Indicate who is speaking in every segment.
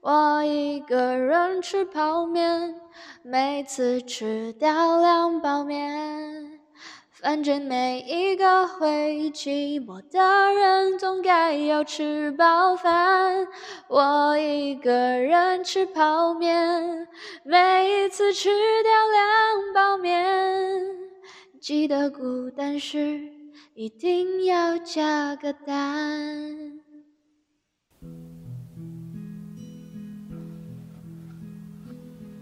Speaker 1: 我一个人吃泡面，每次吃掉两包面。反正每一个会寂寞的人，总该要吃饱饭。我一个人吃泡面，每一次吃掉两包面。记得孤单时，一定要加个蛋。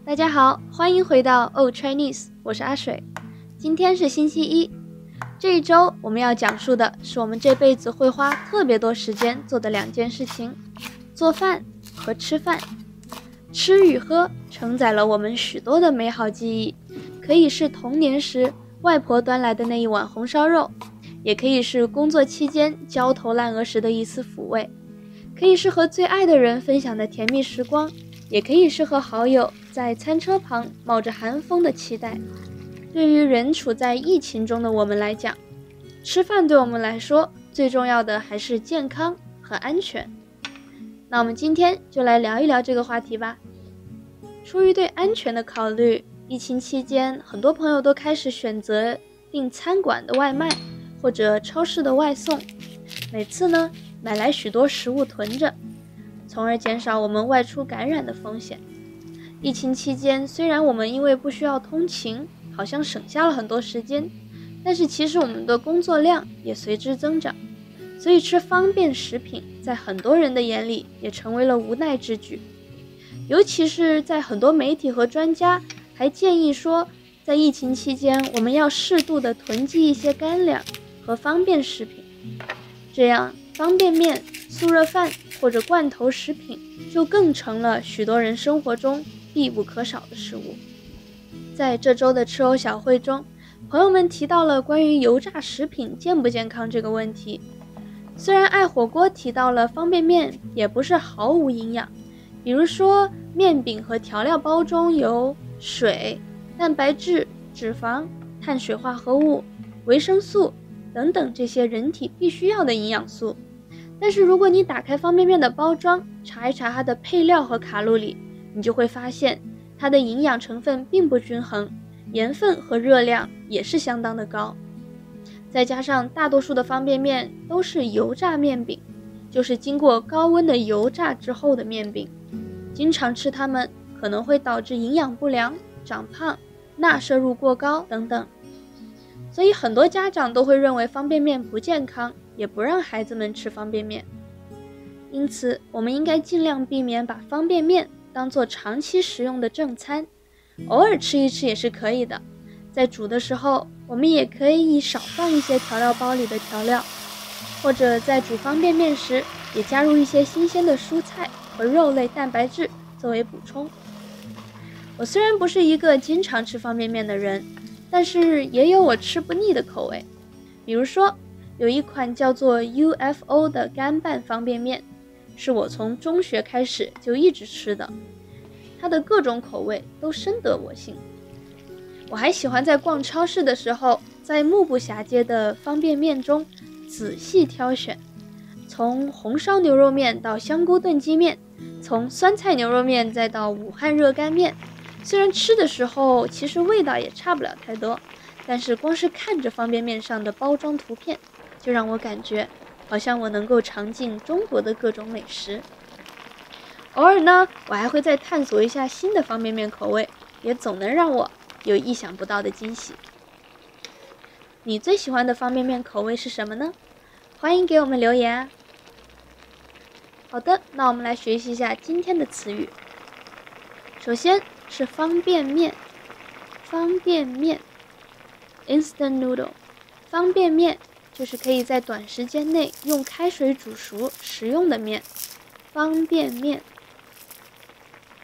Speaker 1: 大家好，欢迎回到 Oh Chinese，我是阿水。今天是星期一，这一周我们要讲述的是我们这辈子会花特别多时间做的两件事情：做饭和吃饭。吃与喝承载了我们许多的美好记忆，可以是童年时外婆端来的那一碗红烧肉，也可以是工作期间焦头烂额时的一丝抚慰，可以是和最爱的人分享的甜蜜时光。也可以是和好友在餐车旁冒着寒风的期待。对于人处在疫情中的我们来讲，吃饭对我们来说最重要的还是健康和安全。那我们今天就来聊一聊这个话题吧。出于对安全的考虑，疫情期间很多朋友都开始选择订餐馆的外卖或者超市的外送，每次呢买来许多食物囤着。从而减少我们外出感染的风险。疫情期间，虽然我们因为不需要通勤，好像省下了很多时间，但是其实我们的工作量也随之增长，所以吃方便食品在很多人的眼里也成为了无奈之举。尤其是在很多媒体和专家还建议说，在疫情期间我们要适度的囤积一些干粮和方便食品，这样方便面、速热饭。或者罐头食品就更成了许多人生活中必不可少的食物。在这周的吃欧小会中，朋友们提到了关于油炸食品健不健康这个问题。虽然爱火锅提到了方便面也不是毫无营养，比如说面饼和调料包中有水、蛋白质、脂肪、碳水化合物、维生素等等这些人体必须要的营养素。但是如果你打开方便面的包装，查一查它的配料和卡路里，你就会发现它的营养成分并不均衡，盐分和热量也是相当的高。再加上大多数的方便面都是油炸面饼，就是经过高温的油炸之后的面饼，经常吃它们可能会导致营养不良、长胖、钠摄入过高等等。所以很多家长都会认为方便面不健康。也不让孩子们吃方便面，因此我们应该尽量避免把方便面当做长期食用的正餐，偶尔吃一吃也是可以的。在煮的时候，我们也可以少放一些调料包里的调料，或者在煮方便面时也加入一些新鲜的蔬菜和肉类蛋白质作为补充。我虽然不是一个经常吃方便面的人，但是也有我吃不腻的口味，比如说。有一款叫做 UFO 的干拌方便面，是我从中学开始就一直吃的，它的各种口味都深得我心。我还喜欢在逛超市的时候，在目不暇接的方便面中仔细挑选，从红烧牛肉面到香菇炖鸡面，从酸菜牛肉面再到武汉热干面。虽然吃的时候其实味道也差不了太多，但是光是看着方便面上的包装图片。就让我感觉，好像我能够尝尽中国的各种美食。偶尔呢，我还会再探索一下新的方便面口味，也总能让我有意想不到的惊喜。你最喜欢的方便面口味是什么呢？欢迎给我们留言啊！好的，那我们来学习一下今天的词语。首先是方便面，方便面，instant noodle，方便面。就是可以在短时间内用开水煮熟食用的面，方便面。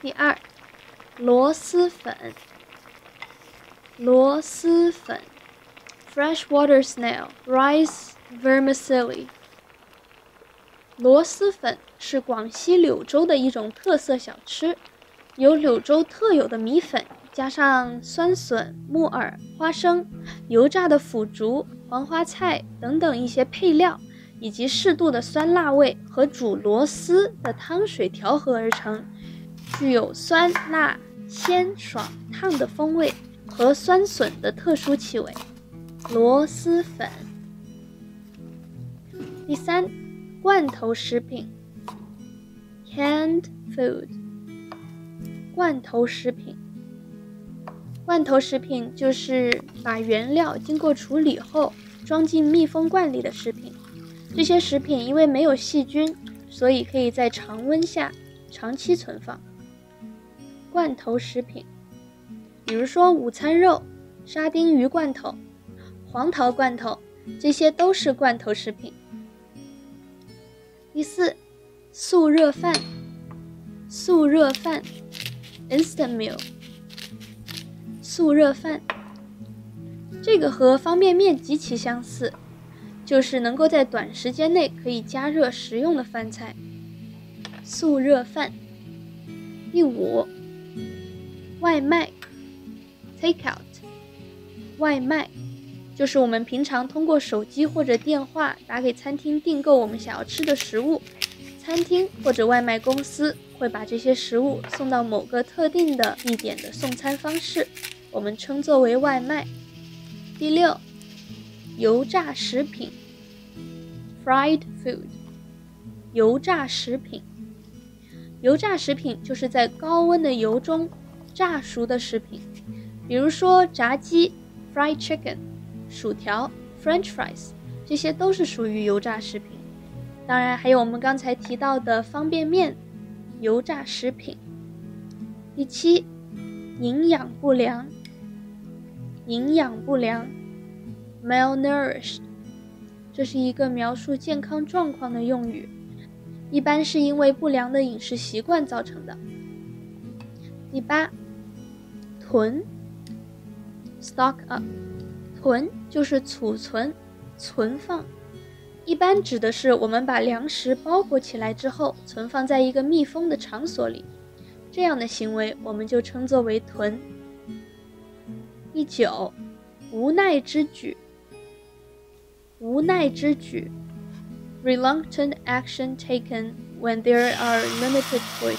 Speaker 1: 第二，螺蛳粉，螺蛳粉，freshwater snail rice vermicelli。螺蛳粉是广西柳州的一种特色小吃，有柳州特有的米粉。加上酸笋、木耳、花生、油炸的腐竹、黄花菜等等一些配料，以及适度的酸辣味和煮螺丝的汤水调和而成，具有酸辣鲜爽烫的风味和酸笋的特殊气味。螺蛳粉。第三，罐头食品 （canned food）。罐头食品，罐头食品就是把原料经过处理后装进密封罐里的食品。这些食品因为没有细菌，所以可以在常温下长期存放。罐头食品，比如说午餐肉、沙丁鱼罐头。黄桃罐头，这些都是罐头食品。第四，速热饭，速热饭，instant meal，速热饭，这个和方便面极其相似，就是能够在短时间内可以加热食用的饭菜。速热饭。第五，外卖，take out，外卖。就是我们平常通过手机或者电话打给餐厅订购我们想要吃的食物，餐厅或者外卖公司会把这些食物送到某个特定的地点的送餐方式，我们称作为外卖。第六，油炸食品，fried food，油炸食品，油炸食品就是在高温的油中炸熟的食品，比如说炸鸡，fried chicken。薯条 （French fries） 这些都是属于油炸食品。当然，还有我们刚才提到的方便面，油炸食品。第七，营养不良。营养不良 （malnourished） 这是一个描述健康状况的用语，一般是因为不良的饮食习惯造成的。第八，囤 （stock up）。囤就是储存、存放，一般指的是我们把粮食包裹起来之后，存放在一个密封的场所里，这样的行为我们就称作为囤。第九，无奈之举。无奈之举，reluctant action taken when there are limited choices。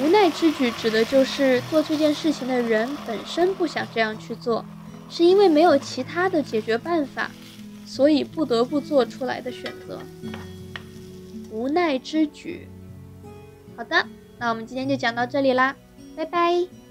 Speaker 1: 无奈之举指的就是做这件事情的人本身不想这样去做，是因为没有其他的解决办法，所以不得不做出来的选择。无奈之举。好的，那我们今天就讲到这里啦，拜拜。